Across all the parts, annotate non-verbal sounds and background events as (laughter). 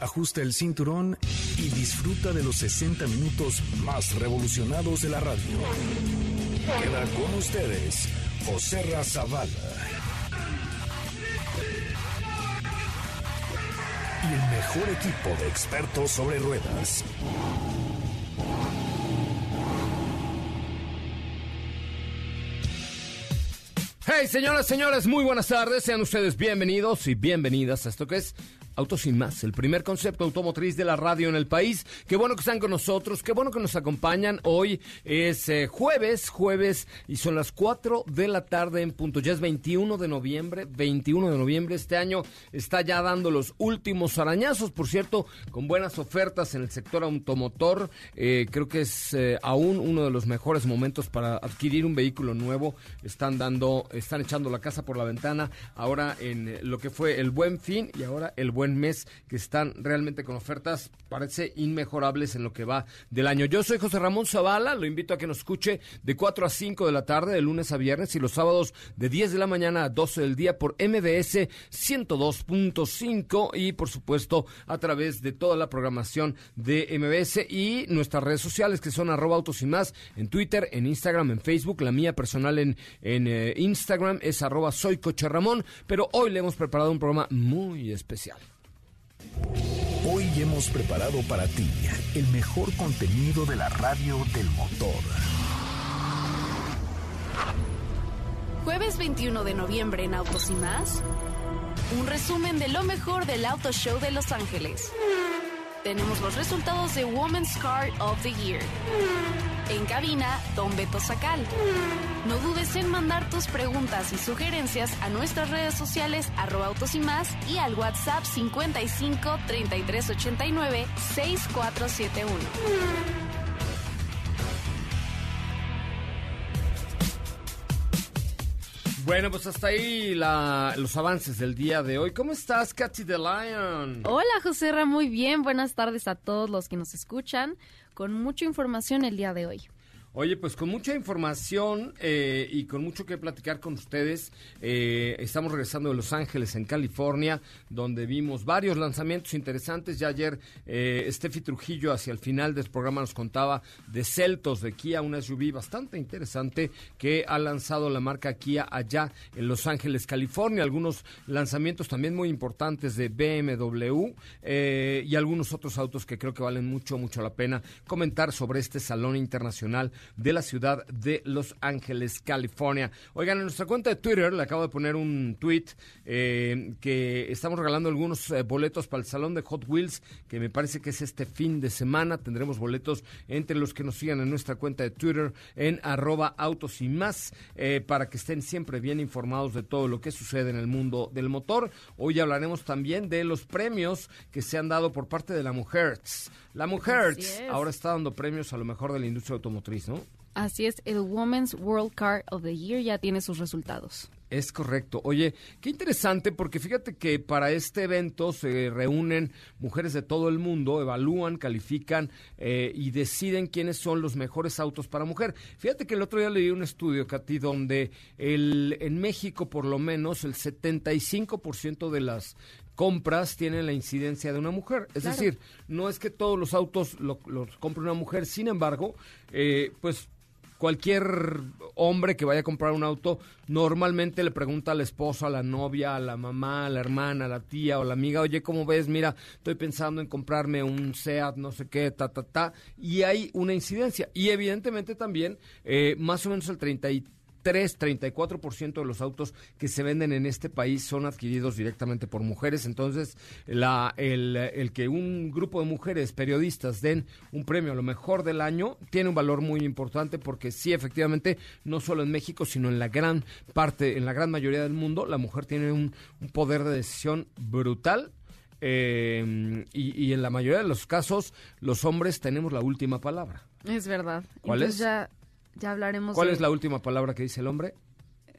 ajusta el cinturón y disfruta de los 60 minutos más revolucionados de la radio. Queda con ustedes José Razabala. Y el mejor equipo de expertos sobre ruedas. Hey, señoras, señores, muy buenas tardes. Sean ustedes bienvenidos y bienvenidas a esto que es Autos sin más, el primer concepto automotriz de la radio en el país. Qué bueno que están con nosotros, qué bueno que nos acompañan. Hoy es eh, jueves, jueves, y son las 4 de la tarde en punto. Ya es 21 de noviembre, 21 de noviembre. Este año está ya dando los últimos arañazos, por cierto, con buenas ofertas en el sector automotor. Eh, creo que es eh, aún uno de los mejores momentos para adquirir un vehículo nuevo. Están dando, están echando la casa por la ventana ahora en lo que fue el buen fin y ahora el buen buen mes, que están realmente con ofertas, parece inmejorables en lo que va del año. Yo soy José Ramón Zavala, lo invito a que nos escuche de 4 a 5 de la tarde, de lunes a viernes, y los sábados de 10 de la mañana a 12 del día por MBS 102.5 y por supuesto a través de toda la programación de MBS y nuestras redes sociales que son arroba autos y más en Twitter, en Instagram, en Facebook. La mía personal en, en eh, Instagram es arroba soy Coche Ramón, pero hoy le hemos preparado un programa muy especial. Hoy hemos preparado para ti el mejor contenido de la radio del motor. Jueves 21 de noviembre en Autos y más. Un resumen de lo mejor del Auto Show de Los Ángeles. Tenemos los resultados de Women's Car of the Year. En cabina, Don Beto Sacal. No dudes en mandar tus preguntas y sugerencias a nuestras redes sociales arroba autos y más y al WhatsApp 55 33 89 6471. Bueno, pues hasta ahí la, los avances del día de hoy. ¿Cómo estás, Katy the Lion? Hola, José Ra, muy bien. Buenas tardes a todos los que nos escuchan. Con mucha información el día de hoy. Oye, pues con mucha información eh, y con mucho que platicar con ustedes, eh, estamos regresando de Los Ángeles, en California, donde vimos varios lanzamientos interesantes. Ya ayer eh, Steffi Trujillo, hacia el final del programa, nos contaba de Celtos de Kia, una SUV bastante interesante que ha lanzado la marca Kia allá en Los Ángeles, California. Algunos lanzamientos también muy importantes de BMW eh, y algunos otros autos que creo que valen mucho, mucho la pena comentar sobre este salón internacional de la ciudad de Los Ángeles, California. Oigan, en nuestra cuenta de Twitter le acabo de poner un tweet eh, que estamos regalando algunos eh, boletos para el Salón de Hot Wheels, que me parece que es este fin de semana. Tendremos boletos entre los que nos sigan en nuestra cuenta de Twitter en arroba autos y más, eh, para que estén siempre bien informados de todo lo que sucede en el mundo del motor. Hoy hablaremos también de los premios que se han dado por parte de la Mujer. La Mujer ahora está dando premios a lo mejor de la industria automotriz, ¿no? Así es, el Women's World Car of the Year ya tiene sus resultados. Es correcto. Oye, qué interesante porque fíjate que para este evento se reúnen mujeres de todo el mundo, evalúan, califican eh, y deciden quiénes son los mejores autos para mujer. Fíjate que el otro día leí un estudio, Katy, donde el, en México por lo menos el 75% de las compras tienen la incidencia de una mujer. Es decir, no es que todos los autos los compre una mujer, sin embargo, eh, pues cualquier hombre que vaya a comprar un auto normalmente le pregunta a la esposa, a la novia, a la mamá, a la hermana, a la tía o la amiga, oye, ¿cómo ves? Mira, estoy pensando en comprarme un SEAT, no sé qué, ta, ta, ta. Y hay una incidencia. Y evidentemente también, eh, más o menos el 33 34% de los autos que se venden en este país son adquiridos directamente por mujeres. Entonces, la, el, el, que un grupo de mujeres periodistas den un premio a lo mejor del año tiene un valor muy importante porque sí, efectivamente, no solo en México, sino en la gran parte, en la gran mayoría del mundo, la mujer tiene un, un poder de decisión brutal eh, y, y en la mayoría de los casos los hombres tenemos la última palabra. Es verdad. ¿Cuál Entonces es? Ya, ya hablaremos ¿Cuál de es la última palabra que dice el hombre?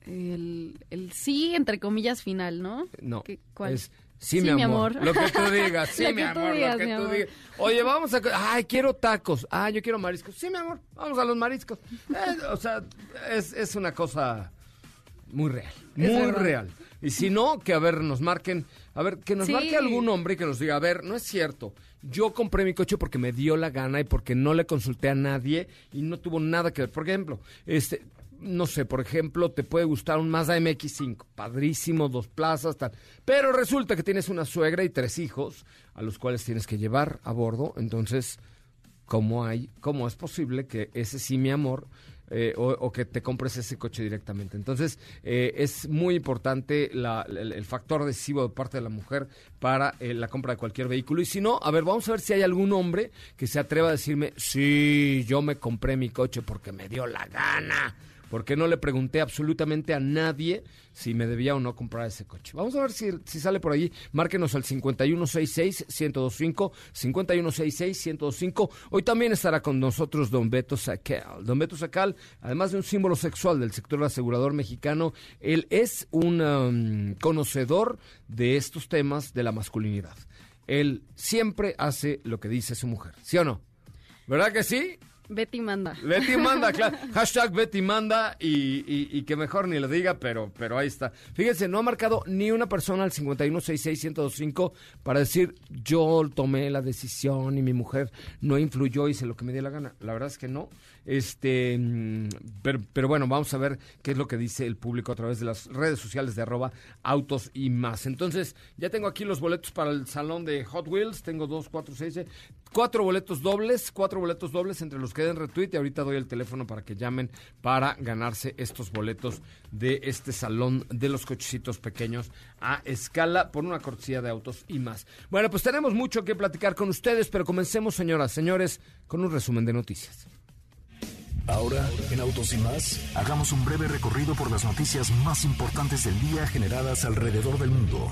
el, el sí, entre comillas, final, ¿no? No. ¿Qué- cuál? Es sí, mi, amor. Lo que tú digas, (laughs) sí, mi amor, digas, lo que tú digas. Oye, vamos a. Ay, quiero tacos. Ah, yo quiero mariscos. Sí, mi amor, vamos a los mariscos. Eh, o sea, es, es una cosa muy real. Muy real. Y si no, que a ver, nos marquen. A ver, que nos Sí. marque algún hombre y que nos diga, a ver, no es cierto. Yo compré mi coche porque me dio la gana y porque no le consulté a nadie y no tuvo nada que ver. Por ejemplo, este, no sé, por ejemplo, te puede gustar un Mazda MX5, padrísimo, dos plazas, tal. Pero resulta que tienes una suegra y tres hijos a los cuales tienes que llevar a bordo. Entonces, ¿cómo hay, cómo es posible que ese sí, mi amor, eh, o, o que te compres ese coche directamente? Entonces, eh, es muy importante la- el, el factor decisivo de parte de la mujer para eh, la compra de cualquier vehículo. Y si no, a ver, vamos a ver si hay algún hombre que se atreva a decirme, sí, yo me compré mi coche porque me dio la gana. Porque no le pregunté absolutamente a nadie si me debía o no comprar ese coche. Vamos a ver si, sale por allí. Márquenos al 5166-1025, 5166-1025. Hoy también estará con nosotros Don Beto Sacal. Don Beto Sacal, además de un símbolo sexual del sector asegurador mexicano, él es un um, conocedor de estos temas de la masculinidad. Él siempre hace lo que dice su mujer, ¿sí o no? ¿Verdad que sí? Betty manda. Betty manda, (laughs) claro. Hashtag Betty manda y, y- y que mejor ni lo diga, pero, pero ahí está. Fíjense, no ha marcado ni una persona al 5166-1025 para decir yo tomé la decisión y mi mujer no influyó, hice lo que me dio la gana. La verdad es que no. Este, mm, pero, bueno, vamos a ver qué es lo que dice el público a través de las redes sociales de arroba autos y más. Entonces, ya tengo aquí los boletos para el salón de Hot Wheels. Tengo dos, cuatro, seis, cuatro boletos dobles, cuatro boletos dobles entre los que den retweet y ahorita doy el teléfono para que llamen para ganarse estos boletos de este salón de los cochecitos pequeños a escala por una cortesía de autos y más. Bueno, pues tenemos mucho que platicar con ustedes, pero comencemos, señoras, señores, con un resumen de noticias. Ahora, en Autos y más, hagamos un breve recorrido por las noticias más importantes del día generadas alrededor del mundo.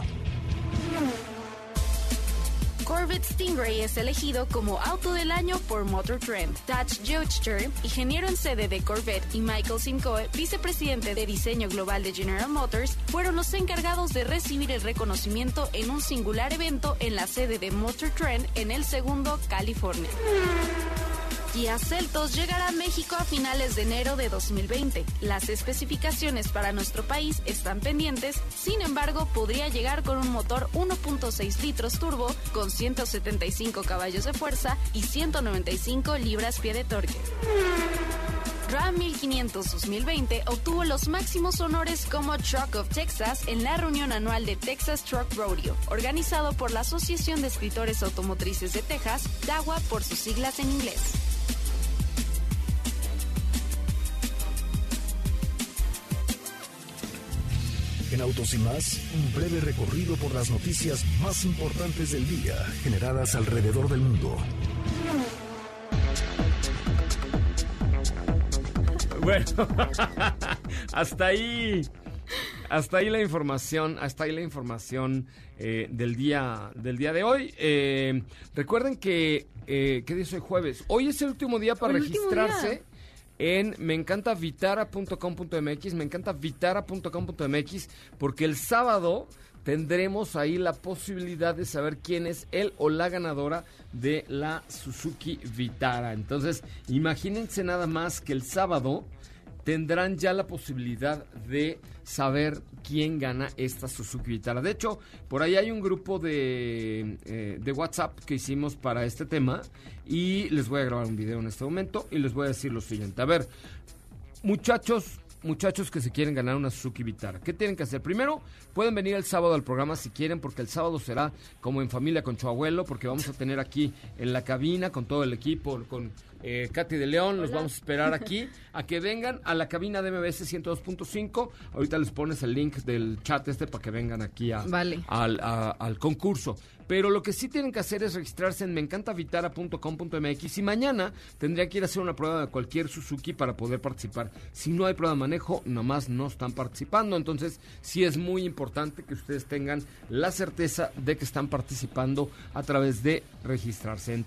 Corvette Stingray es elegido como auto del año por Motor Trend. Dutch Joester, ingeniero en sede de Corvette, y Michael Simcoe, vicepresidente de diseño global de General Motors, fueron los encargados de recibir el reconocimiento en un singular evento en la sede de Motor Trend en el segundo, California. Kia Celtos llegará a México a finales de enero de 2020. Las especificaciones para nuestro país están pendientes, sin embargo, podría llegar con un motor 1.6 litros turbo con 175 caballos de fuerza y 195 libras-pie de torque. Ram 1500 2020 obtuvo los máximos honores como Truck of Texas en la reunión anual de Texas Truck Rodeo, organizado por la Asociación de Escritores Automotrices de Texas, DAWA por sus siglas en inglés. En Autos y más, un breve recorrido por las noticias más importantes del día generadas alrededor del mundo. Bueno, (laughs) hasta ahí, hasta ahí la información, hasta ahí la información eh, del día, del día de hoy. Eh, recuerden que, eh, ¿qué día es hoy? Jueves. Hoy es el último día para registrarse. En meencantavitara.com.mx, meencantavitara.com.mx, porque el sábado tendremos ahí la posibilidad de saber quién es él o la ganadora de la Suzuki Vitara. Entonces, imagínense nada más que el sábado tendrán ya la posibilidad de saber quién gana esta Suzuki Vitara. De hecho, por ahí hay un grupo de, eh, de WhatsApp que hicimos para este tema y les voy a grabar un video en este momento y les voy a decir lo siguiente. A ver, muchachos, muchachos que se quieren ganar una Suzuki Vitara, ¿qué tienen que hacer? Primero, pueden venir el sábado al programa si quieren, porque el sábado será como en familia con su abuelo, porque vamos a tener aquí en la cabina con todo el equipo, con eh, Katy de León, los vamos a esperar aquí (laughs) a que vengan a la cabina de MBS 102.5. Ahorita les pones el link del chat este para que vengan aquí a, Vale. al, a- al concurso. Pero lo que sí tienen que hacer es registrarse en meencantavitara.com.mx y mañana tendría que ir a hacer una prueba de cualquier Suzuki para poder participar. Si no hay prueba de manejo, nomás no están participando. Entonces, sí es muy importante que ustedes tengan la certeza de que están participando a través de registrarse en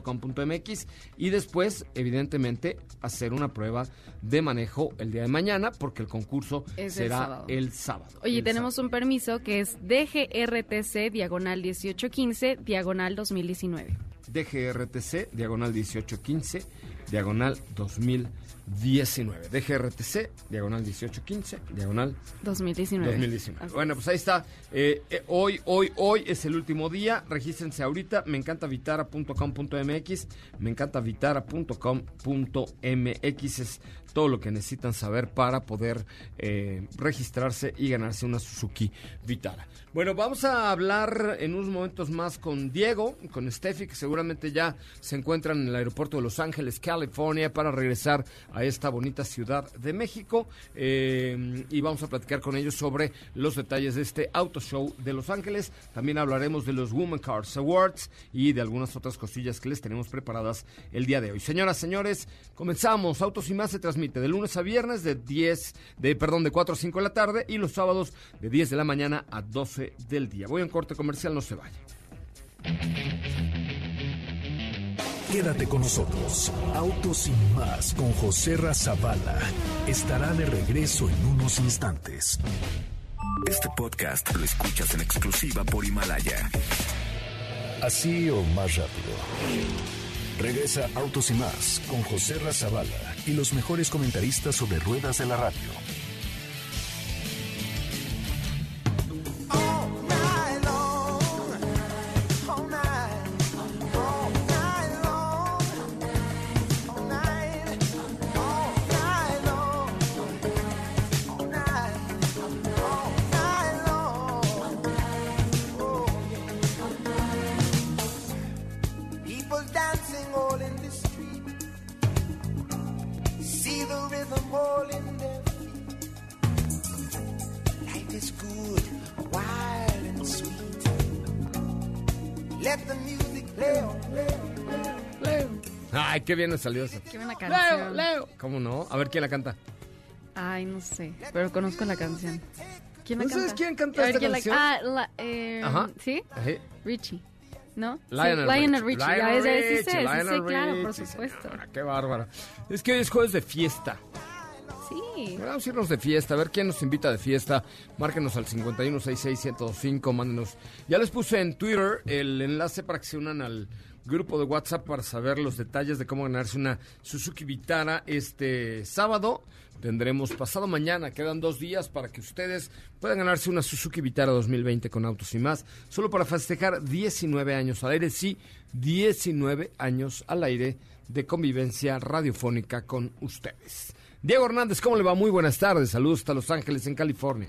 www.meencantavitara.com.mx y después, evidentemente, hacer una prueba de manejo el día de mañana porque el concurso Es el será sábado. el sábado. Oye, El tenemos sábado. un permiso que es DGRTC diagonal 1815 diagonal 2019. DGRTC, diagonal 1815, diagonal 2019. DGRTC, diagonal 1815, diagonal 2019. 2019. Así Bueno, pues ahí está. Eh, eh, hoy, hoy, hoy es el último día. Regístrense ahorita. Me encanta vitara.com.mx. Me encanta vitara.com.mx. Es todo lo que necesitan saber para poder eh, registrarse y ganarse una Suzuki Vitara. Bueno, vamos a hablar en unos momentos más con Diego, con Steffi, que seguramente ya se encuentran en el aeropuerto de Los Ángeles, California, para regresar a esta bonita ciudad de México. Eh, y vamos a platicar con ellos sobre los detalles de este auto show de Los Ángeles. También hablaremos de los Women Cars Awards y de algunas otras cosillas que les tenemos preparadas el día de hoy. Señoras, señores, comenzamos. Autos y más se transmite de lunes a viernes de 10, de perdón, de 4 a 5 de la tarde y los sábados de 10 de la mañana a 12 del día. Voy a un corte comercial, no se vaya. Quédate con nosotros. Autos sin más con José Razabala. Estará de regreso en unos instantes. Este podcast lo escuchas en exclusiva por Himalaya. Así o más rápido. Regresa Autos y más con José Razabala y los mejores comentaristas sobre ruedas de la radio. Qué bien nos salió eso. Qué buena canción. ¿Cómo no? A ver quién la canta. Ay, no sé, pero conozco la canción. ¿Quién la ¿No canta? sabes quién canta A ver, esta ¿quién la- canción? Ah, la, eh, Ajá. ¿sí? Richie, ¿no? Lionel, sí, Lionel Richie. Richie. ya Lionel ves, ya ves, sí Richie, sé, sí sé, Lionel claro, por Richie, supuesto. señora, qué bárbara. Es que hoy es jueves de fiesta. Sí. Vamos a irnos de fiesta, a ver quién nos invita de fiesta. Márquenos al 51661025, mándenos. Ya les puse en Twitter el enlace para que se unan al grupo de WhatsApp para saber los detalles de cómo ganarse una Suzuki Vitara este sábado. Tendremos pasado mañana, quedan dos días para que ustedes puedan ganarse una Suzuki Vitara 2020 con autos y más. Solo para festejar 19 años al aire, sí, 19 años al aire de convivencia radiofónica con ustedes. Diego Hernández, ¿cómo le va? Muy buenas tardes. Saludos hasta Los Ángeles, en California.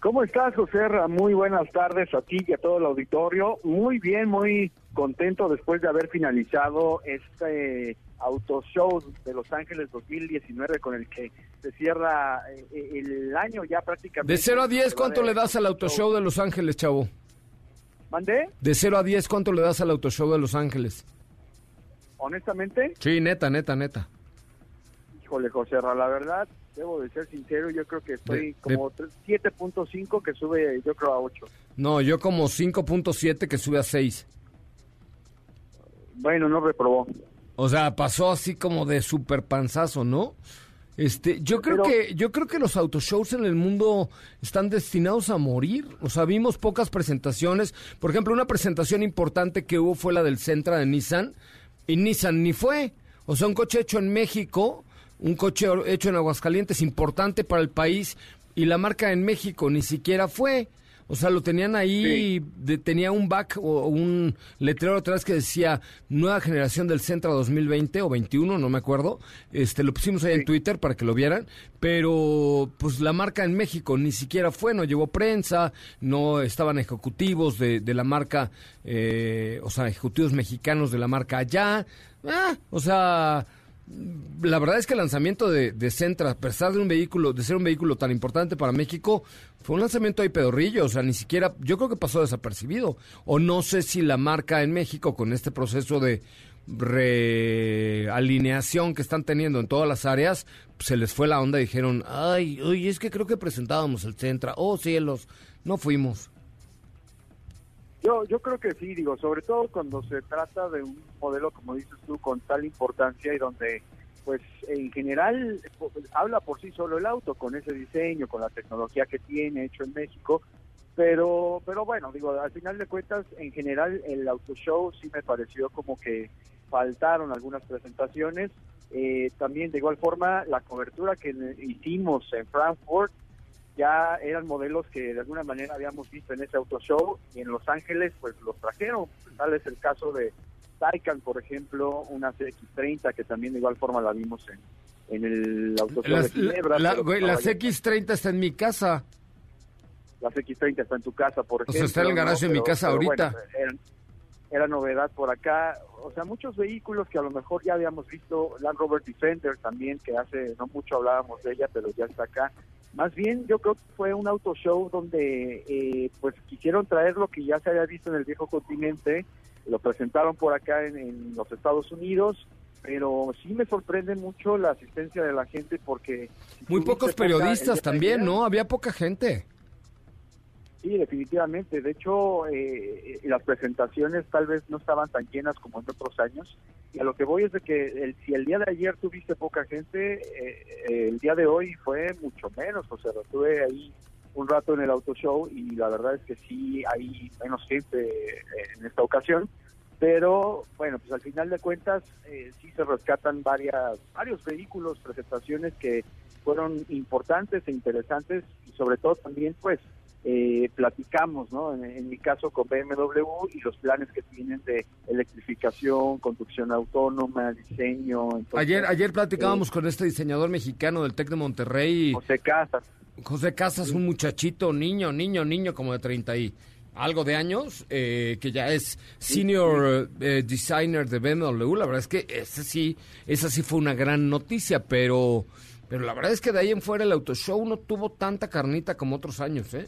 ¿Cómo estás, José? Muy buenas tardes a ti y a todo el auditorio. Muy bien, muy contento después de haber finalizado este auto show de Los Ángeles 2019 con el que se cierra eh, el año ya prácticamente. De 0 a 10, ¿cuánto le das al auto show de Los Ángeles, chavo? ¿Mandé? De 0 a 10, ¿cuánto le das al auto show de Los Ángeles? Honestamente, Sí, neta, neta, neta. híjole, José, Ra, la verdad, debo de ser sincero, yo creo que estoy De- como tres- 7.5 que sube, yo creo, a 8. No, yo como 5.7 que sube a 6. Bueno, no reprobó. O sea, pasó así como de super panzazo, ¿no? Este, yo creo Pero- que yo creo que los autoshows en el mundo están destinados a morir. O sea, vimos pocas presentaciones. Por ejemplo, una presentación importante que hubo fue la del Centra de Nissan y Nissan ni fue. O sea, un coche hecho en México, un coche hecho en Aguascalientes importante para el país y la marca en México ni siquiera fue. O sea, lo tenían ahí, de- tenía un back o un letrero atrás que decía nueva generación del Centra 2020 o 21, no me acuerdo. Este, lo pusimos ahí en Twitter para que lo vieran, pero pues la marca en México ni siquiera fue, no llevó prensa, no estaban ejecutivos de, de la marca, eh, o sea, ejecutivos mexicanos de la marca allá. Ah, o sea, la verdad es que el lanzamiento de, de Centra, a pesar de un vehículo, de ser un vehículo tan importante para México, fue un lanzamiento ahí pedorrillo, o sea, ni siquiera, yo creo que pasó desapercibido. O no sé si la marca en México, con este proceso de realineación que están teniendo en todas las áreas, se les fue la onda y dijeron, ay, oye, es que creo que presentábamos el Centra. Oh, cielos, no fuimos. Yo, yo creo que sí, digo, sobre todo cuando se trata de un modelo, como dices tú, con tal importancia y donde, pues, en general, habla por sí solo el auto, con ese diseño, con la tecnología que tiene, hecho en México, pero, pero bueno, digo, al final de cuentas, en general, el auto show sí me pareció como que faltaron algunas presentaciones. Eh, también, de igual forma, la cobertura que hicimos en Frankfurt, ya eran modelos que de alguna manera habíamos visto en ese auto show y en Los Ángeles pues los trajeron. Tal es el caso de Taycan, por ejemplo, una CX-30 que también de igual forma la vimos en, en el auto show Las, de Ginebra. la, güey, no las vaya- X30 está en mi casa. La CX-30 está en tu casa, por O ejemplo. sea, está en el ¿no? garaje de mi casa ahorita. bueno, era novedad por acá. O sea, muchos vehículos que a lo mejor ya habíamos visto. Land Rover Defender también, que hace no mucho hablábamos de ella, pero ya está acá. Más bien, yo creo que fue un auto show donde eh, pues quisieron traer lo que ya se había visto en el viejo continente, lo presentaron por acá en, en los Estados Unidos, pero sí me sorprende mucho la asistencia de la gente porque... si Muy pocos periodistas también, ¿no? Había poca gente. Sí, definitivamente. De hecho, eh, las presentaciones tal vez no estaban tan llenas como en otros años. Y a lo que voy es de que el, si el día de ayer tuviste poca gente, eh, eh, el día de hoy fue mucho menos. O sea, estuve ahí un rato en el auto show y la verdad es que sí hay menos gente eh, en esta ocasión. Pero bueno, pues al final de cuentas eh, sí se rescatan varias, varios vehículos, presentaciones que fueron importantes e interesantes y sobre todo también pues eh, platicamos, ¿no? En, en mi caso con BMW y los planes que tienen de electrificación, conducción autónoma, diseño. entonces, Ayer, ayer platicábamos eh, con este diseñador mexicano del TEC de Monterrey, José Casas. José Casas, un muchachito, niño, niño, niño, como de 30 y algo de años, eh, que ya es senior eh, designer de BMW. La verdad es que ese sí, esa sí fue una gran noticia, pero, pero la verdad es que de ahí en fuera el auto show no tuvo tanta carnita como otros años, ¿eh?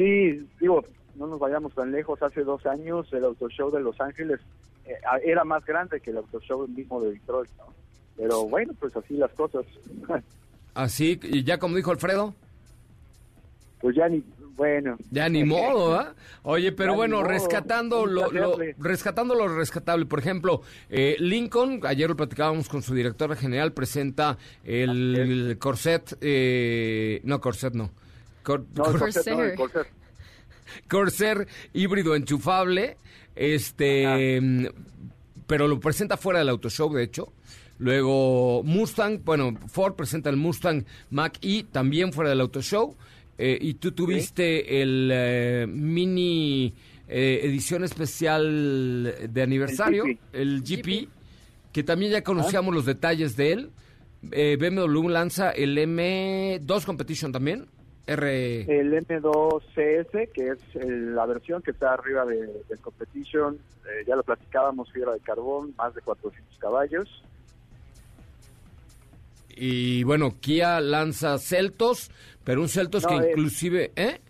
Sí, digo, no nos vayamos tan lejos. Hace dos años el Auto Show de Los Ángeles eh, era más grande que el Auto Show mismo de Detroit, ¿no? Pero bueno, pues así las cosas. (laughs) Así, y ya como dijo Alfredo, pues ya ni, bueno. Ya ni modo, ¿ah? Oye, pero Ya bueno, rescatando lo, rescatando lo rescatable. Por ejemplo, eh, Lincoln, ayer lo platicábamos con su directora general, presenta el, el Corset, eh, no, Corset no. Cor- No, el Cor- Corsair, no, el Corsair. Corsair híbrido enchufable, este, pero lo presenta fuera del auto show, de hecho. Luego Mustang, bueno, Ford presenta el Mustang Mach E también fuera del auto show. Eh, y tú tuviste el eh, mini eh, edición especial de aniversario, GP. el GP, que también ya conocíamos los detalles de él. Eh, BMW lanza el M2 Competition también. R. El M2CS, que es el- la versión que está arriba de, del Competition, eh, ya lo platicábamos, fibra de carbón, más de 400 caballos. Y bueno, Kia lanza Celtos, pero un Celtos No, que eh, inclusive... ¿Eh?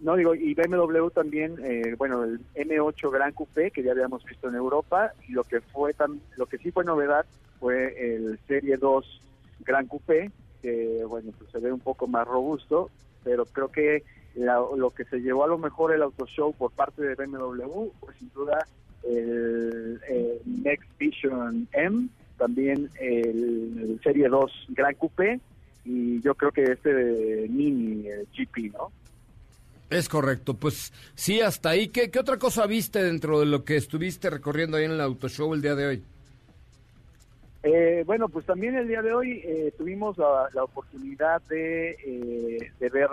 No digo, y BMW también, eh, bueno, el M8 Gran Coupé que ya habíamos visto en Europa y lo que fue tam- lo que sí fue novedad fue el Serie 2 Gran Coupé que bueno, pues se ve un poco más robusto, pero creo que la- lo que se llevó a lo mejor el auto show por parte de BMW fue sin duda el, Next Vision M, también el, Serie 2 Gran Coupé y yo creo que este Mini GP, ¿no? Es correcto, pues sí, hasta ahí. ¿Qué, qué otra cosa viste dentro de lo que estuviste recorriendo ahí en el auto show el día de hoy? Eh, bueno, pues también el día de hoy eh, tuvimos la, la oportunidad de, eh, de ver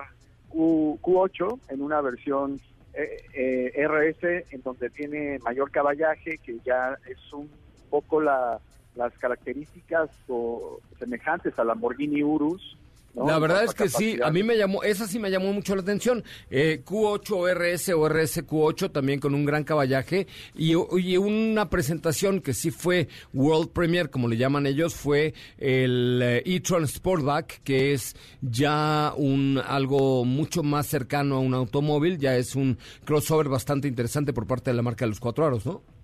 Q, Q8 en una versión eh, eh, RS en donde tiene mayor caballaje, que ya es un poco la, las características o, semejantes al Lamborghini Urus. ¿No? La verdad es que sí, a mí me llamó, esa sí me llamó mucho la atención. Eh, Q8 RS o RS Q8 también con un gran caballaje y, y una presentación que sí fue World Premiere, como le llaman ellos, fue el eh, e-tron Sportback, que es ya un algo mucho más cercano a un automóvil, ya es un crossover bastante interesante por parte de la marca de los cuatro aros, ¿no?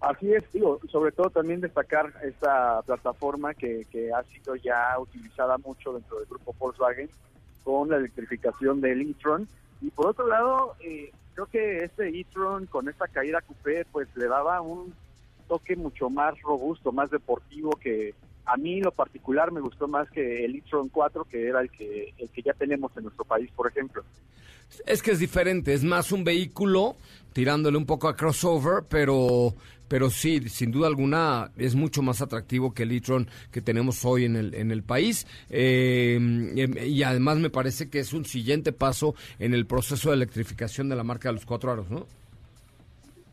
Así es, digo, sobre todo también destacar esta plataforma que, que ha sido ya utilizada mucho dentro del grupo Volkswagen con la electrificación del e-tron. Y por otro lado, eh, creo que este e-tron con esta caída coupé pues le daba un toque mucho más robusto, más deportivo que a mí lo particular me gustó más que el e-tron 4 que era el que el que ya tenemos en nuestro país, por ejemplo. Es que es diferente, es más un vehículo tirándole un poco a crossover, pero pero sí, sin duda alguna es mucho más atractivo que el e-tron que tenemos hoy en el en el país. Eh, y además me parece que es un siguiente paso en el proceso de electrificación de la marca de los cuatro aros, ¿no?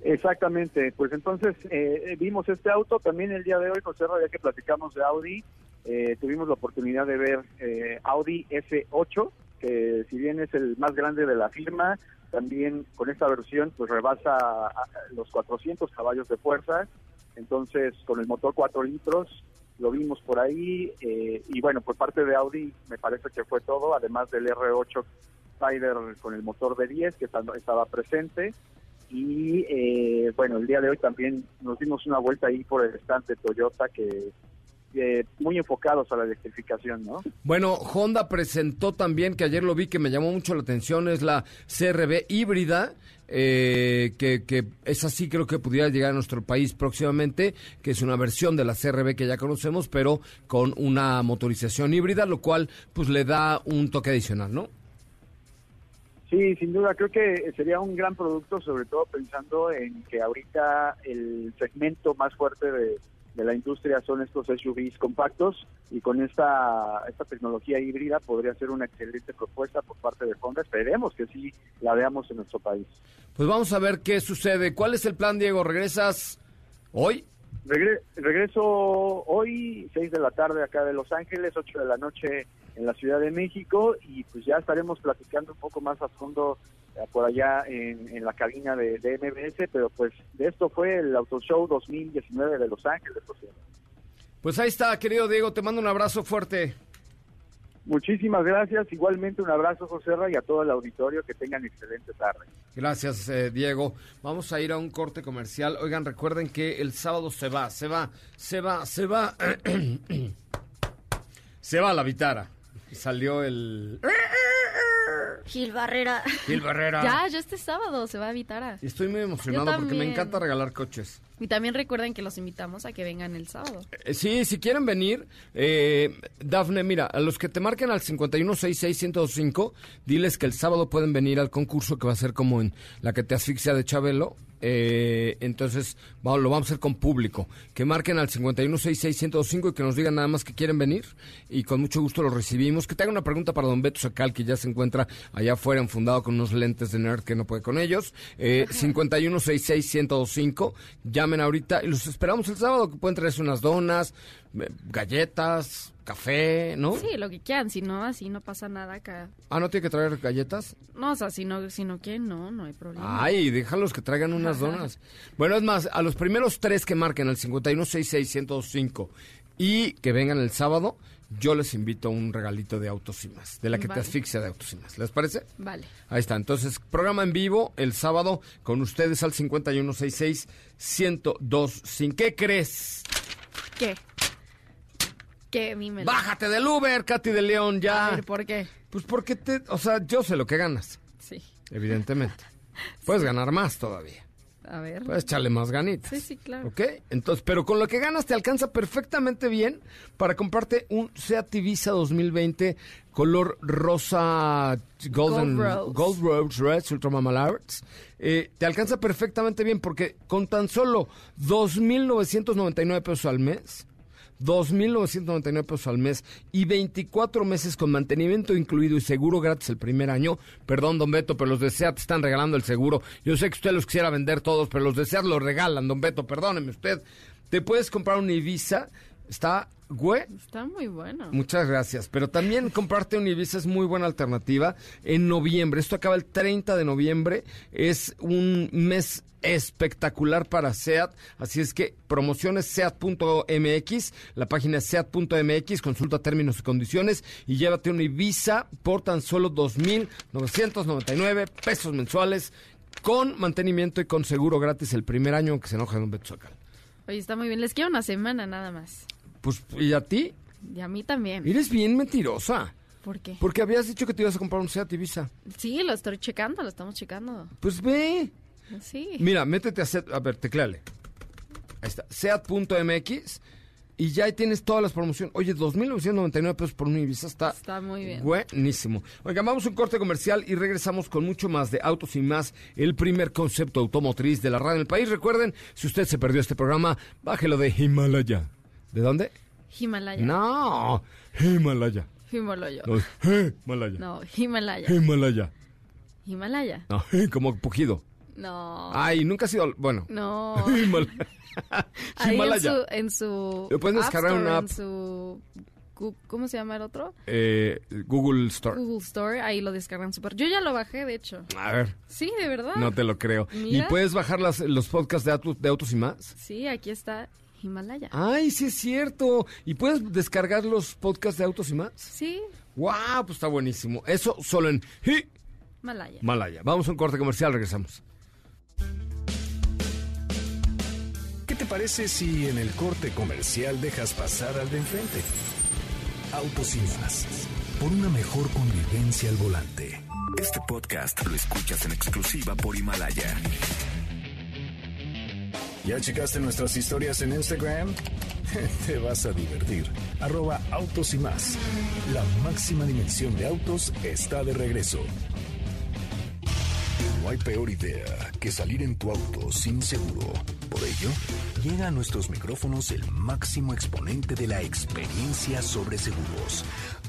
Exactamente, pues entonces eh, vimos este auto. También el día de hoy, José, ya que platicamos de Audi, eh, tuvimos la oportunidad de ver eh, Audi S8, que si bien es el más grande de la firma, también con esta versión pues rebasa los 400 caballos de fuerza, entonces con el motor 4 litros, lo vimos por ahí, eh, y bueno, por parte de Audi me parece que fue todo, además del R8 Spider con el motor de 10 que estaba presente, y eh, bueno, el día de hoy también nos dimos una vuelta ahí por el estante Toyota que eh, muy enfocados a la electrificación, ¿no? Bueno, Honda presentó también, que ayer lo vi, que me llamó mucho la atención, es la CRB híbrida, eh, que, que es así, creo que pudiera llegar a nuestro país próximamente, que es una versión de la CRB que ya conocemos, pero con una motorización híbrida, lo cual pues le da un toque adicional, ¿no? Sí, sin duda, creo que sería un gran producto, sobre todo pensando en que ahorita el segmento más fuerte de, de la industria son estos SUVs compactos y con esta, esta tecnología híbrida podría ser una excelente propuesta por parte de Honda. Esperemos que sí la veamos en nuestro país. Pues vamos a ver qué sucede. ¿Cuál es el plan, Diego? ¿Regresas hoy? Regre- regreso hoy, 6 de la tarde acá de Los Ángeles, 8 de la noche en la Ciudad de México y pues ya estaremos platicando un poco más a fondo eh, por allá en, en la cabina de, de MBS, pero pues de esto fue el Auto Show 2019 de Los Ángeles. José. Pues ahí está, querido Diego, te mando un abrazo fuerte. Muchísimas gracias, igualmente un abrazo José y a todo el auditorio, que tengan excelente tarde. Gracias, eh, Diego. Vamos a ir a un corte comercial. Oigan, recuerden que el sábado se va, se va, se va, se va. (clears throat) se va la vitara. Salió el... Gil Barrera. Gil Barrera. Ya, ya este sábado se va a Vitara. Estoy muy emocionado porque me encanta regalar coches. Y también recuerden que los invitamos a que vengan el sábado. Eh, Sí, si quieren venir, eh, Dafne, mira, a los que te marquen al 5166125, diles que el sábado pueden venir al concurso que va a ser como en la que te asfixia de Chabelo. Eh, entonces, va- lo vamos a hacer con público. Que marquen al 5166125 y que nos digan nada más que quieren venir. Y con mucho gusto los recibimos. Que te haga una pregunta para don Beto Sacal, que ya se encuentra allá afuera enfundado con unos lentes de nerd que no puede con ellos. Eh, 5166125. Llamen ahorita y los esperamos el sábado que pueden traerse unas donas, galletas, café, ¿no? Sí, lo que quieran, si no, así no pasa nada acá. Ah, ¿no tiene que traer galletas? No, o sea, si no, si no quieren, no, no hay problema. Ay, déjalos que traigan unas donas. Bueno, es más, a los primeros tres que marquen al 5166105 y que vengan el sábado, yo les invito a un regalito de autos y más, de la que Vale. te asfixia de autos y más. ¿Les parece? Vale. Ahí está. Entonces, programa en vivo el sábado con ustedes al 5166-1025. ¿Qué crees? ¿Qué? Bájate del Uber, Katy de León, A ya. ver, ¿por qué? Pues porque te, o sea, yo sé lo que ganas, Sí. evidentemente. Puedes ganar más todavía. A ver. Puedes echarle más ganitas. Sí, sí, claro. ¿Ok? Entonces, pero con lo que ganas te alcanza perfectamente bien para comprarte un Seat Ibiza 2020 color rosa golden Gold Rose. Gold Rose Red Ultra Mama Arts. Eh, te alcanza perfectamente bien porque con tan solo 2.999 pesos al mes 2.999 pesos al mes y 24 meses con mantenimiento incluido y seguro gratis el primer año. Perdón, don Beto, pero los de SEAT están regalando el seguro. Yo sé que usted los quisiera vender todos, pero los de SEAT los regalan, don Beto, perdóneme usted. Te puedes comprar un Ibiza, está, güey, Está muy bueno. Muchas gracias. Pero también (laughs) comprarte un Ibiza es muy buena alternativa en noviembre. Esto acaba el 30 de noviembre. Es un mes espectacular para SEAT. Así es que promociones SEAT.mx, la página es SEAT.mx, consulta términos y condiciones y llévate un Ibiza por tan solo 2.999 pesos mensuales con mantenimiento y con seguro gratis el primer año, aunque se enoje Don Beto Sacal. Oye, está muy bien. Les queda una semana nada más. Pues, ¿y a ti? Y a mí también. Eres bien mentirosa. ¿Por qué? Porque habías dicho que te ibas a comprar un SEAT Ibiza. Sí, lo estoy checando, lo estamos checando. Pues ve. Sí. Mira, métete a SEAT. A ver, tecleale. Ahí está. SEAT.mx. Y ya ahí tienes todas las promociones. Oye, 2.999 pesos por un Ibiza está, Está muy bien. buenísimo. Oiga, vamos a un corte comercial y regresamos con mucho más de Autos y Más, el primer concepto automotriz de la radio en el país. Recuerden, si usted se perdió este programa, bájelo de Himalaya. ¿De dónde? Himalaya. No, Himalaya. Himalaya. No, Himalaya. No, Himalaya. Himalaya. Himalaya. No, (laughs) como pujido. No. Ay, nunca ha sido. Bueno. No. (laughs) Himalaya. (laughs) Ahí en Himalaya. su, en su pueden descargar una en app. su ¿cómo se llama el otro? Eh, Google Store. Google Store, ahí lo descargan súper. Yo ya lo bajé, de hecho. A ver, Sí, de verdad. no te lo creo. ¿Y puedes bajar las- los podcasts de autos, de autos y más? Sí, aquí está Himalaya. Ay, sí es cierto. ¿Y puedes descargar los podcasts de autos y más? Sí, ¡Wow! Pues está buenísimo. Eso solo en Himalaya. Himalaya. Vamos a un corte comercial, regresamos. ¿Qué te parece si en el corte comercial dejas pasar al de enfrente? Autos y más. Por una mejor convivencia al volante. Este podcast lo escuchas en exclusiva por Himalaya. ¿Ya checaste nuestras historias en Instagram? (laughs) Te vas a divertir. Arroba autos y más. La máxima dimensión de autos está de regreso. No hay peor idea que salir en tu auto sin seguro. Por ello, llega a nuestros micrófonos el máximo exponente de la experiencia sobre seguros,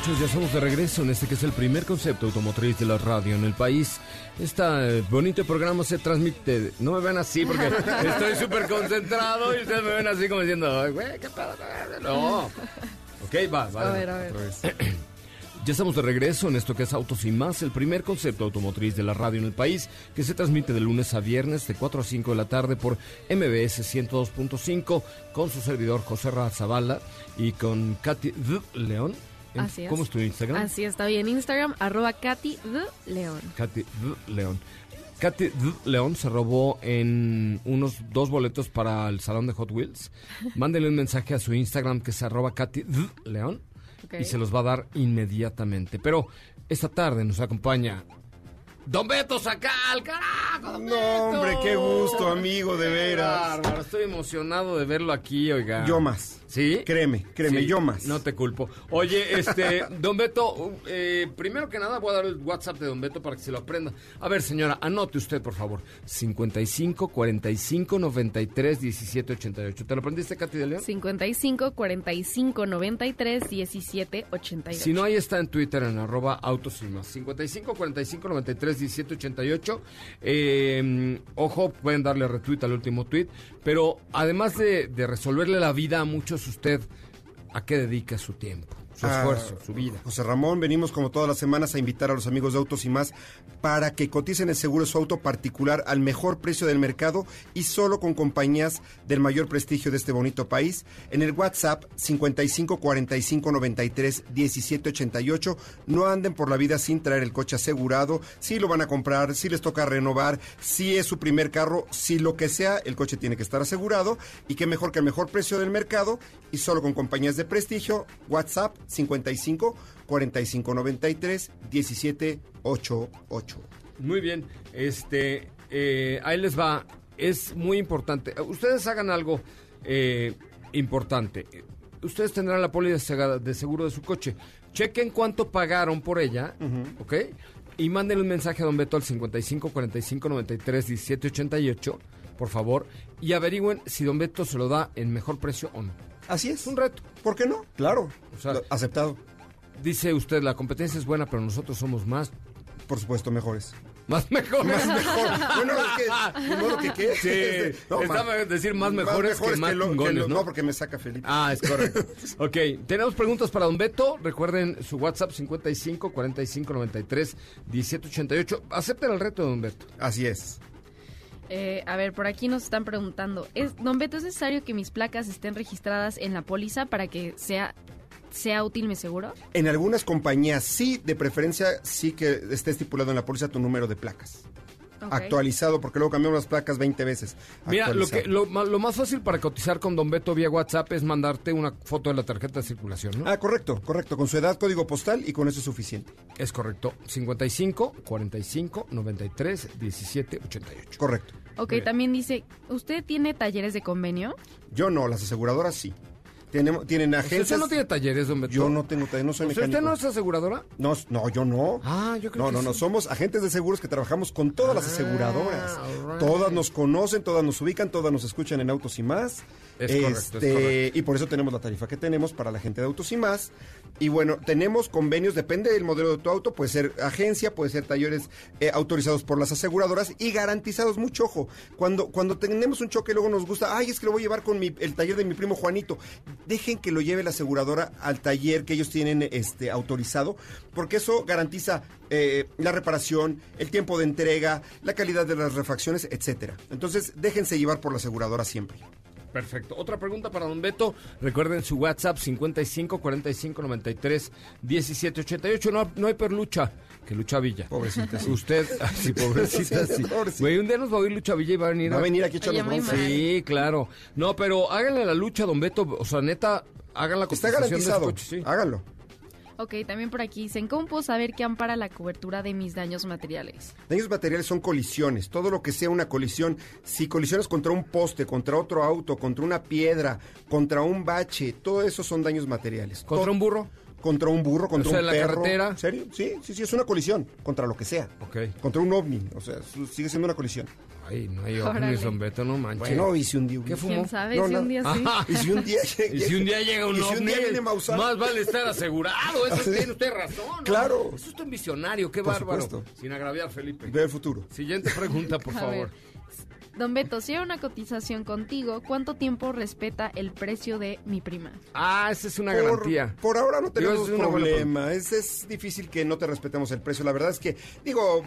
muchachos, ya estamos de regreso en este que es el primer concepto automotriz de la radio en el país. Este bonito programa se transmite. No me ven así porque (laughs) estoy súper concentrado y ustedes me ven así como diciendo, "Ay, güey, qué pedo. No. Ok, va, va. A ver, a ver. otra vez. (clears throat) Ya estamos de regreso en esto que es Autos y Más, el primer concepto automotriz de la radio en el país, que se transmite de lunes a viernes de 4 a 5 de la tarde por MBS 102.5 con su servidor José Zavala y con Katy. León. Así. ¿Cómo es tu Instagram? Así está bien. Instagram, arroba Katy León. Katy D. León. Katy D. León se robó en unos dos boletos para el salón de Hot Wheels. Mándele un mensaje a su Instagram que es arroba Katy D. León y se los va a dar inmediatamente. Pero esta tarde nos acompaña Don Beto Sacal, carajo, Don No, Beto. hombre, qué gusto, amigo, de Qué veras. bárbaro, Estoy emocionado de verlo aquí, oiga. Yo más. ¿Sí? Créeme, créeme, Sí, yo más. No te culpo. Oye, este, (laughs) Don Beto, eh, primero que nada voy a dar el WhatsApp de Don Beto para que se lo aprenda. A ver, señora, anote usted, por favor. 55 45 93 17 88. ¿Te lo aprendiste, Katy de León? 55 45 93 17 88. Si no, ahí está en Twitter en arroba autos y más. 55 45 93 17 88. Eh, ojo, pueden darle retweet al último tweet. Pero además de, de resolverle la vida a muchos, usted, ¿a qué dedica su tiempo? Su Ah, esfuerzo, su vida. José Ramón, venimos como todas las semanas a invitar a los amigos de Autos y más para que coticen el seguro de su auto particular al mejor precio del mercado y solo con compañías del mayor prestigio de este bonito país. En el WhatsApp 55 45 93 17 88. No anden por la vida sin traer el coche asegurado. Si lo van a comprar, si les toca renovar, si es su primer carro, si lo que sea, el coche tiene que estar asegurado. Y qué mejor que el mejor precio del mercado y solo con compañías de prestigio. WhatsApp 55 45 93 17 88. Muy bien, este, eh, ahí les va. Es muy importante. Ustedes hagan algo eh, importante. Ustedes tendrán la póliza de seguro de su coche. Chequen cuánto pagaron por ella, ¿ok? Y manden un mensaje a Don Beto al 55 45 93 17 88, por favor, y averigüen si Don Beto se lo da en mejor precio o no. Así es. Es un reto. ¿Por qué no? Claro. O sea- Lo- aceptado. Dice usted, la competencia es buena, pero nosotros somos más, Por supuesto, mejores. más mejores. Más mejor. bueno, es que, modo que qué. Sí, No, está más- decir más mejores que más lo- chingones, lo- ¿no? ¿no? porque me saca Felipe. Ah, es correcto. ok, tenemos preguntas para Don Beto. Recuerden su WhatsApp 55 45 93 17 88. Acepten el reto de Don Beto. Así es. Eh, a ver, por aquí nos están preguntando, ¿es, Don Beto, ¿es necesario que mis placas estén registradas en la póliza para que sea, sea útil mi seguro? En algunas compañías sí, de preferencia sí que esté estipulado en la póliza tu número de placas. Actualizado, porque luego cambiamos las placas 20 veces. Mira, lo, que, lo, lo más fácil para cotizar con Don Beto vía WhatsApp es mandarte una foto de la tarjeta de circulación, ¿no? Ah, correcto, correcto. Con su edad, código postal y con eso es suficiente. Es correcto. 55 45 93 17 88. Correcto. Ok, también dice, ¿usted tiene talleres de convenio? Yo no, las aseguradoras sí. Tenemos, tienen agencias. ¿Usted no tiene talleres, Don Beto? Yo no tengo talleres, no soy ¿Usted, mecánico. usted no es aseguradora? No, no, yo no. Ah, yo creo No, que no, no, sí. somos agentes de seguros que trabajamos con todas las Ah, aseguradoras. right. Todas nos conocen, todas nos ubican, todas nos escuchan en Autos y Más. Es correcto, es Este, correcto. Y por eso tenemos la tarifa que tenemos para la gente de Autos y Más. Y bueno, tenemos convenios, depende del modelo de tu auto, puede ser agencia, puede ser talleres eh, autorizados por las aseguradoras y garantizados. Mucho ojo, cuando, cuando tenemos un choque luego nos gusta, ay, es que lo voy a llevar con mi- el taller de mi primo Juanito. Dejen que lo lleve la aseguradora al taller que ellos tienen este, autorizado, porque eso garantiza eh, la reparación, el tiempo de entrega, la calidad de las refacciones, etcétera. Entonces, déjense llevar por la aseguradora siempre. Perfecto. Otra pregunta para Don Beto. Recuerden su WhatsApp 55 45 93 17 88. No, no hay perlucha. Que Lucha Villa. Pobrecita, sí. Usted, ay, sí, (laughs) pobrecita, sí. Pobrecita. Güey, un día nos va a oír Lucha Villa y va a venir Va a venir aquí a bronce. mal. Sí, claro. No, pero háganle la lucha, Don Beto. O sea, neta, hagan la Está garantizado. coche, sí. Háganlo. Ok, también por aquí dicen, ¿cómo puedo saber qué ampara la cobertura de mis daños materiales? Daños materiales son colisiones, todo lo que sea una colisión. Si colisiones contra un poste, contra otro auto, contra una piedra, contra un bache, todo eso son daños materiales. ¿Contra un burro? Contra un burro, contra O sea, un en la perro. carretera. ¿En serio? Sí, sí, sí, es una colisión, contra lo que sea. Ok. Contra un ovni, o sea, sigue siendo una colisión. Ay, no ovnis, Don Beto, no manches. Bueno, y si un día... ¿Qué fumó? ¿Quién sabe No, si no. un día sí? Y si un día... (laughs) Y si un día llega un y si un día viene Maussan. más vale estar asegurado. Eso (laughs) Sí. tiene usted razón. ¿no? Claro. Eso es un visionario, qué Por bárbaro. supuesto. Sin agraviar, Felipe. Ve el futuro. Siguiente pregunta, por (laughs) favor. ver. Don Beto, si hay una cotización contigo, ¿cuánto tiempo respeta el precio de mi prima? Ah, esa es una Por, garantía. por ahora no Digo, tenemos es una buena problema. Es, es difícil que no te respetemos el precio. La verdad es que, digo,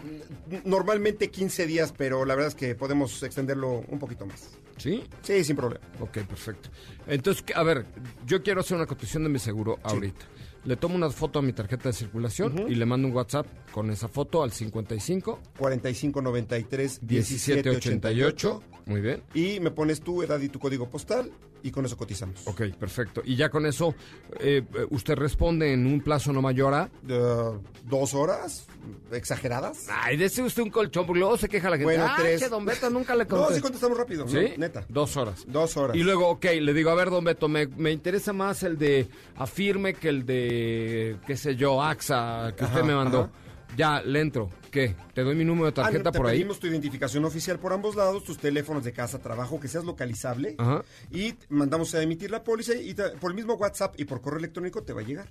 normalmente 15 días, pero la verdad es que podemos extenderlo un poquito más. ¿Sí? Sí, sin problema. Ok, perfecto. Entonces, a ver, yo quiero hacer una cotización de mi seguro ahorita. Le tomo una foto a mi tarjeta de circulación y le mando un WhatsApp con esa foto al 55 4593 1788. Muy bien. Y me pones tu edad y tu código postal y con eso cotizamos. Ok, perfecto. Y ya con eso, eh, eh, usted responde en un plazo no mayor a... Eh, ¿Dos horas? ¿Exageradas? Ay, dese usted un colchón, porque luego se queja la gente. Bueno, Ay, tres. don Beto nunca le (laughs) No, contesta. sí contestamos rápido. ¿Sí? no, neta. Dos horas. Dos horas. Y luego, ok, le digo, a ver, don Beto, me, me interesa más el de Afirme que el de, qué sé yo, AXA, que usted me mandó. ajá. Ya, le entro. ¿Qué? ¿Te doy mi número de Ah, tarjeta te por ahí? pedimos tu identificación oficial por ambos lados, tus teléfonos de casa, trabajo, que seas localizable. Ajá. Y mandamos a emitir la póliza y te- por el mismo WhatsApp y por correo electrónico te va a llegar.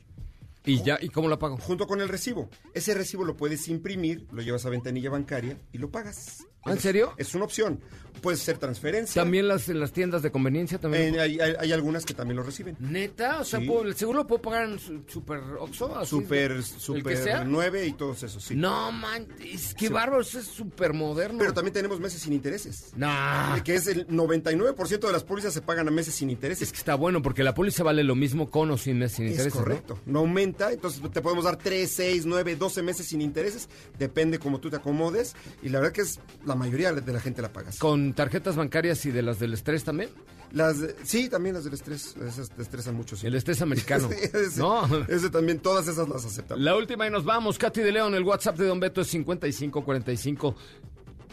¿Y ya? ¿Y cómo la pago? Junto con el recibo. Ese recibo lo puedes imprimir, lo llevas a ventanilla bancaria y lo pagas. ¿Ah, en Es- serio? Es una opción. Puedes hacer transferencia. ¿También las, en las tiendas de conveniencia también? Eh, hay, hay- hay algunas que también lo reciben. ¿Neta? O sea, Sí. ¿puedo- ¿el seguro lo puedo pagar en su- Super Oxxo? así? Super, ¿El que super sea? 9 y todos esos, sí. No, man, es que Sí. bárbaro, eso es súper moderno. Pero también tenemos meses sin intereses. Nah. Que es el 99% de las pólizas se pagan a meses sin intereses. Es que está bueno porque la póliza vale lo mismo con o sin mes sin Es intereses. ¿no? correcto. ¿no? aumenta, entonces te podemos dar 3, 6, 9, 12 meses sin intereses. Depende cómo tú te acomodes. Y la verdad que es la mayoría de la gente la pagas. ¿Con tarjetas bancarias y de las del estrés también? Las de- sí, también las del estrés. Esas te estresan mucho. Sí. El estrés americano. (laughs) Sí, ese, no. ese también, todas esas las aceptamos. La última y nos vamos. Katy de León, el WhatsApp de Don Beto es 5545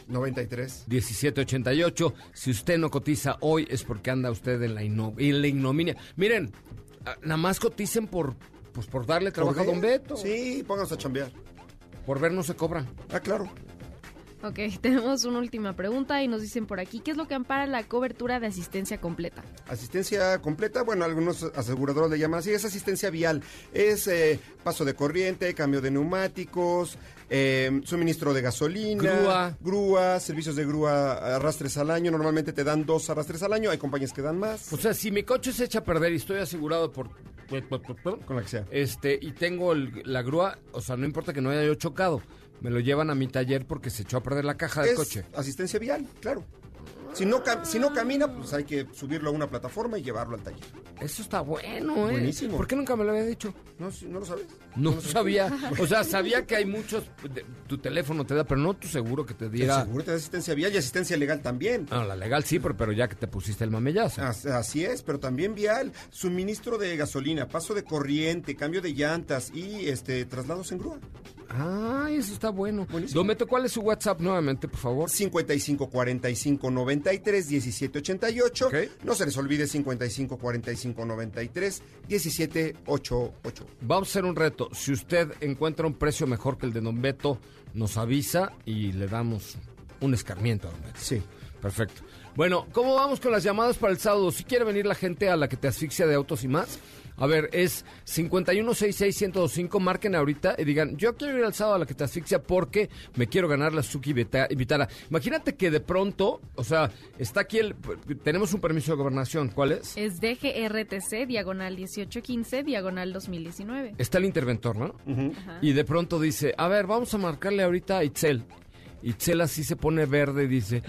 93. 1788. Si usted no cotiza hoy es porque anda usted en la, ino- en la ignominia. Miren, ah, nada más coticen por, pues por darle trabajo a Don? Beto. Sí, pónganos a chambear. Por ver no se cobran. Ah, claro. Ok, (laughs) tenemos una última pregunta y nos dicen por aquí, ¿qué es lo que ampara la cobertura de asistencia completa? Asistencia completa, bueno, algunos aseguradoras le llaman así, es asistencia vial. Es eh, paso de corriente, cambio de neumáticos, eh, suministro de gasolina, Grúa. grúa, servicios de grúa, arrastres al año. Normalmente te dan dos arrastres al año, hay compañías que dan más. O sea, si mi coche se echa a perder y estoy asegurado por... con la que sea. Este, y tengo el- la grúa, o sea, no importa que no haya yo chocado, me lo llevan a mi taller porque se echó a perder la caja del Es coche. asistencia vial, claro. Si no, si no camina, pues hay que subirlo a una plataforma y llevarlo al taller. Eso está bueno, ¿eh? Buenísimo. ¿Por qué nunca me lo había dicho? ¿No, si- ¿no lo sabes? No sabía. (laughs) O sea, sabía que hay muchos. de- tu teléfono te da, pero no tu seguro que te El diera. seguro te da asistencia vial y asistencia legal también. Ah, la legal sí, pero, pero ya que te pusiste el mamellazo. As- Así es, pero también vial, suministro de gasolina, paso de corriente, cambio de llantas y este traslados en grúa. Ay, eso está bueno. Buenísimo. Don Beto, ¿cuál es su WhatsApp nuevamente, por favor? 55 45 93 17 88. Ok. No se les olvide 55 45 93 17 88. Vamos a hacer un reto. Si usted encuentra un precio mejor que el de Don Beto, nos avisa y le damos un escarmiento a Don Beto. Sí. Perfecto. Bueno, ¿cómo vamos con las llamadas para el sábado? Si quiere venir la gente a la que te asfixia de autos y más. A ver, es 51661025. Marquen ahorita y digan, yo quiero ir al sábado a la que te asfixia porque me quiero ganar la Suki Vita- Vitara. Imagínate que de pronto, o sea, está aquí el... Tenemos un permiso de gobernación. ¿Cuál es? Es DGRTC, diagonal 1815, diagonal 2019. Está el interventor, ¿no? Ajá. Y de pronto dice, a ver, vamos a marcarle ahorita a Itzel. Itzel así se pone verde y dice,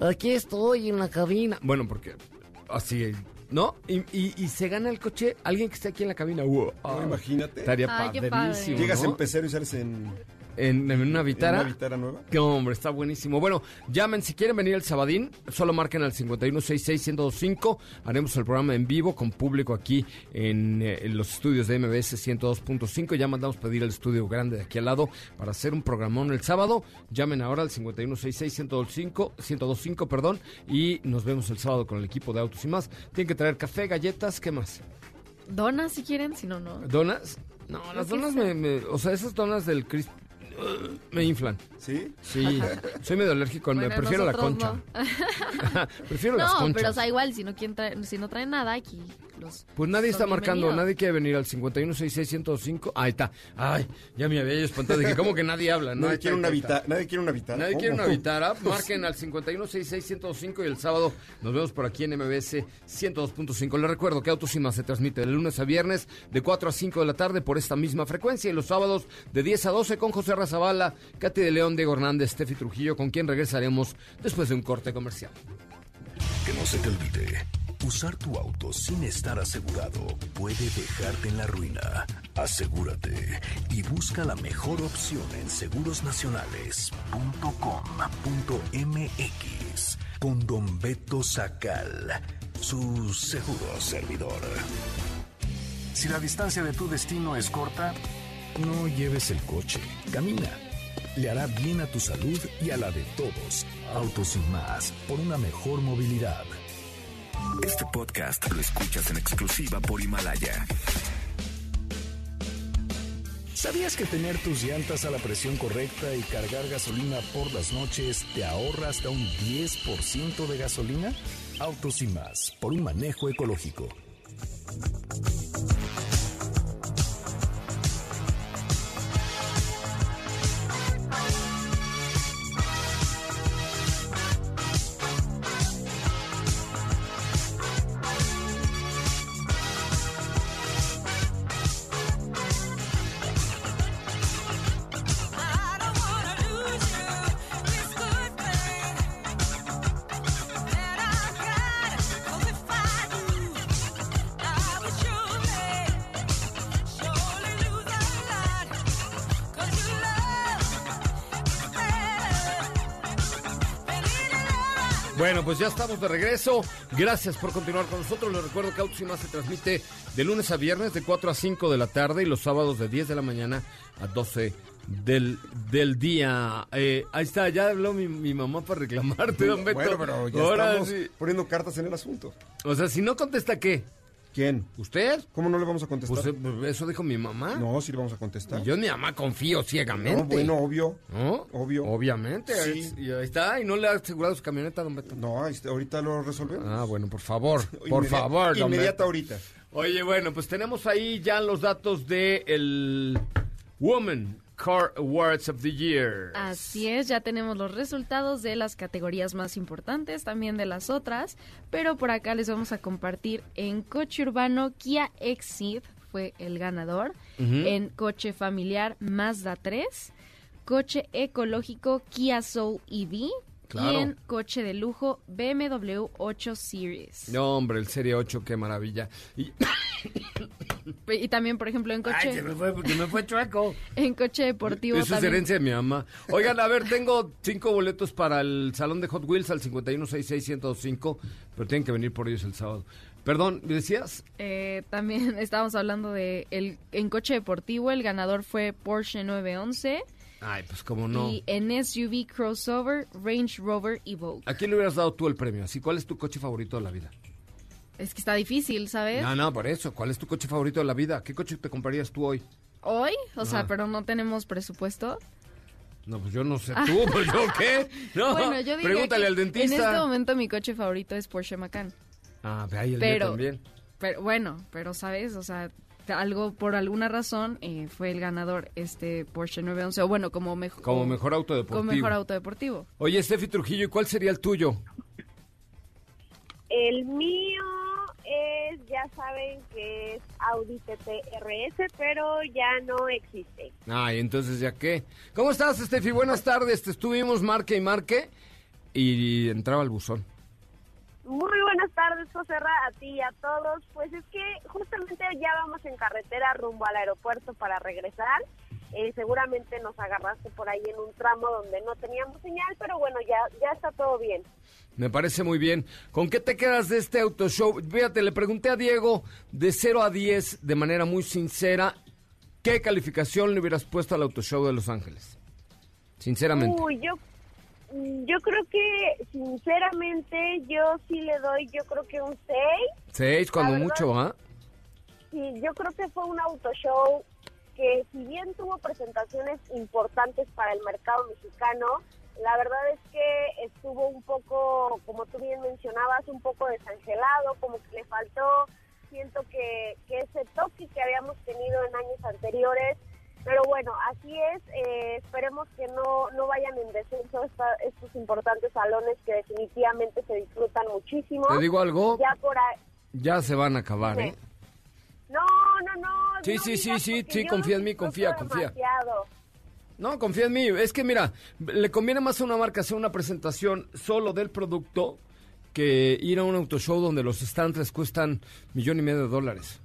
aquí estoy en la cabina. Bueno, porque así, ¿no? Y, y- y se gana el coche alguien que esté aquí en la cabina. Wow. No, imagínate. Estaría Ay, padrísimo. padre. Llegas ¿no? en pecero y sales en, en, en una en vitara. una vitara nueva. Qué hombre, está buenísimo. Bueno, llamen si quieren venir el sabadín, solo marquen al 5166-1025. Haremos el programa en vivo con público aquí en, eh, en los estudios de MBS 102.5. Ya mandamos pedir el estudio grande de aquí al lado para hacer un programón el sábado. Llamen ahora al 5166-1025, 1025, perdón, y nos vemos el sábado con el equipo de Autos y más. Tienen que traer café, galletas, ¿qué más? Donas si quieren, si no, no. ¿Donas? No, las donas me, me- O sea, esas donas del Cris... me inflan. ¿Sí? Sí, soy medio alérgico, me prefiero la concha. no. (laughs) prefiero las No, conchas. pero o sea, igual, si no, quieren traer- si no traen nada, aquí los... Pues nadie está marcando, nadie quiere venir al 516605. Ahí está. Ay, ya me había yo espantado. Dije, ¿cómo que nadie habla? No, Nadie quiere una vitara. Nadie quiere una vitara. Nadie quiere una vitara. (laughs) Marquen al 516605 y el sábado nos vemos por aquí en MBS 102.5. Les recuerdo que Autos y Más se transmite de lunes a viernes de 4 a 5 de la tarde por esta misma frecuencia y los sábados de 10 a 12 con José Razabala, Katy de León, Diego Hernández, Steffi Trujillo, con quien regresaremos después de un corte comercial. Que no se te olvide. Usar tu auto sin estar asegurado puede dejarte en la ruina. Asegúrate y busca la mejor opción en segurosnacionales.com.mx con Don Beto Sacal, su seguro servidor. Si la distancia de tu destino es corta, no lleves el coche, camina. Le hará bien a tu salud y a la de todos. Autos y más, por una mejor movilidad. Este podcast lo escuchas en exclusiva por Himalaya. ¿Sabías que tener tus llantas a la presión correcta y cargar gasolina por las noches te ahorra hasta un 10% de gasolina? Autos y más, por un manejo ecológico. Pues ya estamos de regreso. Gracias por continuar con nosotros. Les recuerdo que Autos y Más se transmite de lunes a viernes de 4 a 5 de la tarde y los sábados de 10 de la mañana a 12 del, del día. Eh, ahí está, ya habló mi, mi mamá para reclamarte, don Beto. Bueno, pero ya Ahora estamos sí. poniendo cartas en el asunto. O sea, si no contesta, ¿qué? ¿Quién? ¿Usted? ¿Cómo no le vamos a contestar? Pues eh, eso dijo mi mamá. no, sí le vamos a contestar. Y yo en mi mamá confío ciegamente. No, bueno, obvio. ¿No? Obvio. Obviamente. Sí. y ahí está. Y no le ha asegurado su camioneta, don Beto. No, ahorita lo resolvemos. Ah, bueno, por favor. (laughs) Por favor, don Inmediata Beto. ahorita. Oye, bueno, pues tenemos ahí ya los datos de el Woman Car Awards of the Year. Así es, ya tenemos los resultados de las categorías más importantes, también de las otras, pero por acá les vamos a compartir en coche urbano Kia Exceed fue el ganador, en coche familiar Mazda 3, coche ecológico Kia Soul EV Claro. y en coche de lujo BMW 8 Series. No, hombre, el Serie 8, qué maravilla. Y, Y también, por ejemplo, en Ay, coche, se me fue porque me fue chueco. (laughs) en coche deportivo Eso es también. herencia de mi mamá. Oigan, a ver, tengo cinco boletos para el Salón de Hot Wheels al 5166125, pero tienen que venir por ellos el sábado. Perdón, ¿me decías? Eh, también (laughs) estábamos hablando de el en coche deportivo el ganador fue Porsche 911 Ay, pues como no. y en SUV crossover Range Rover Evoque. ¿A quién le hubieras dado tú el premio? Así, ¿cuál es tu coche favorito de la vida? Es que está difícil, ¿sabes? No, no, por eso. ¿Cuál es tu coche favorito de la vida? ¿Qué coche te comprarías tú hoy? Hoy, o sea, pero no tenemos presupuesto. No, pues yo no sé (laughs) tú, pues yo qué. No, bueno, yo pregúntale que al dentista. En este momento mi coche favorito es Porsche Macan. Ah, ve ahí el mío Pero, también. pero bueno, pero sabes, o sea, algo por alguna razón eh, fue el ganador este Porsche 911 o bueno, como mejor Como mejor auto deportivo. como mejor auto deportivo. Oye, Steffi Trujillo, ¿y cuál sería el tuyo? El mío es, ya saben que es Audi TT RS, pero ya no existe. Ay, entonces ya qué. ¿Cómo estás, Steffi? Buenas tardes. Te estuvimos marque y marque y entraba el buzón. Muy buenas tardes, José Ra, a ti y a todos. Pues es que justamente ya vamos en carretera rumbo al aeropuerto para regresar. Eh, seguramente nos agarraste por ahí en un tramo donde no teníamos señal, pero bueno, ya, ya está todo bien. Me parece muy bien. ¿Con qué te quedas de este auto show? Fíjate, le pregunté a Diego de 0 a 10 de manera muy sincera, ¿qué calificación le hubieras puesto al auto show de Los Ángeles? Sinceramente. Uy, yo, yo creo que, sinceramente, yo sí le doy, yo creo que un 6. Seis, cuando la verdad- mucho, ¿ah? Sí, yo creo que fue un auto show que si bien tuvo presentaciones importantes para el mercado mexicano, la verdad es que estuvo un poco, como tú bien mencionabas, un poco desangelado, como que le faltó, siento que, que ese toque que habíamos tenido en años anteriores, pero bueno, así es, eh, esperemos que no, no vayan en descenso esta- estos importantes salones que definitivamente se disfrutan muchísimo. Te digo algo, Ya por ahí... ya se van a acabar, ¿eh? No, no, no. Sí, no sí, sí, sí, sí, confía en mí, confía, confía. demasiado. No, confía en mí. Es que mira, le conviene más a una marca hacer una presentación solo del producto que ir a un auto show donde los stands cuestan millón y medio de dólares.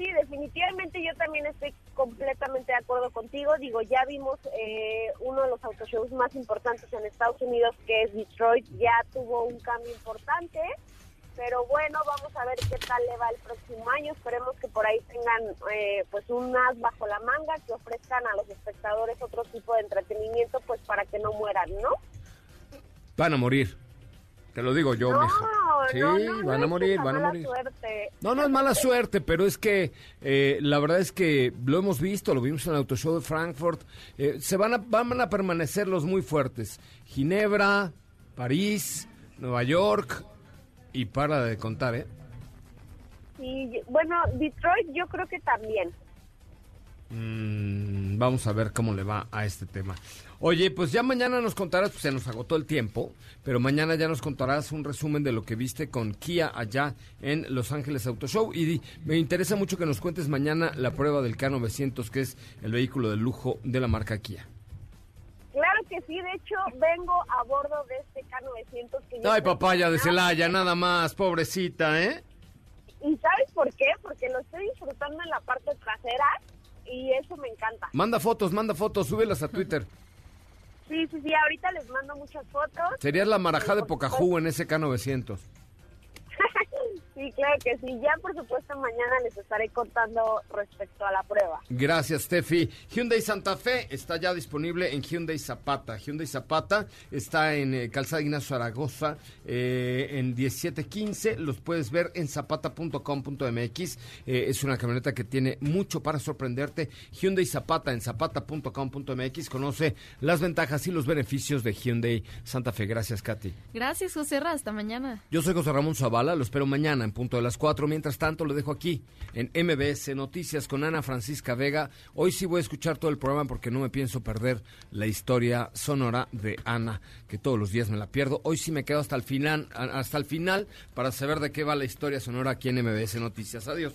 Sí, definitivamente yo también estoy completamente de acuerdo contigo. Digo, ya vimos eh, uno de los autoshows más importantes en Estados Unidos, que es Detroit, ya tuvo un cambio importante. Pero bueno, vamos a ver qué tal le va el próximo año. Esperemos que por ahí tengan eh, pues un as bajo la manga, que ofrezcan a los espectadores otro tipo de entretenimiento, pues para que no mueran, ¿no? Van a morir. Te lo digo yo, no, mija. Sí, no, no, van a morir, van a morir. suerte. No, no es mala suerte, pero es que eh, la verdad es que lo hemos visto, lo vimos en el Auto Show de Frankfurt. eh, se van a, van a permanecer los muy fuertes. Ginebra, París, Nueva York y para de contar, ¿eh? Y bueno, Detroit yo creo que también. Mm, vamos a ver cómo le va a este tema. Oye, pues ya mañana nos contarás, pues se nos agotó el tiempo, pero mañana ya nos contarás un resumen de lo que viste con Kia allá en Los Ángeles Auto Show. Y di- me interesa mucho que nos cuentes mañana la prueba del K900, que es el vehículo de lujo de la marca Kia. Claro que sí, de hecho vengo a bordo de este K900 que ya Ay, papaya de. Celaya, nada más, pobrecita, ¿eh? ¿Y sabes por qué? Porque lo estoy disfrutando en la parte trasera y eso me encanta. Manda fotos, manda fotos, súbelas a Twitter. (laughs) Sí, sí, sí, ahorita les mando muchas fotos. Serías la marajá de Por Pocahú en ese K900. Sí, claro que sí. Ya, por supuesto, mañana les estaré contando respecto a la prueba. Gracias, Steffi. Hyundai Santa Fe está ya disponible en Hyundai Zapata. Hyundai Zapata está en eh, Calzada Ignacio Zaragoza eh, en 1715. Los puedes ver en zapata.com.mx. Eh, es una camioneta que tiene mucho para sorprenderte. Hyundai Zapata en zapata.com.mx. Conoce las ventajas y los beneficios de Hyundai Santa Fe. Gracias, Katy. Gracias, José Ra. Hasta mañana. Yo soy José Ramón Zavala, lo espero mañana en punto de las 4. Mientras tanto, lo dejo aquí en MBS Noticias con Ana Francisca Vega. Hoy sí voy a escuchar todo el programa porque no me pienso perder la historia sonora de Ana, que todos los días me la pierdo. Hoy sí me quedo hasta el final, hasta el final para saber de qué va la historia sonora aquí en MBS Noticias. Adiós.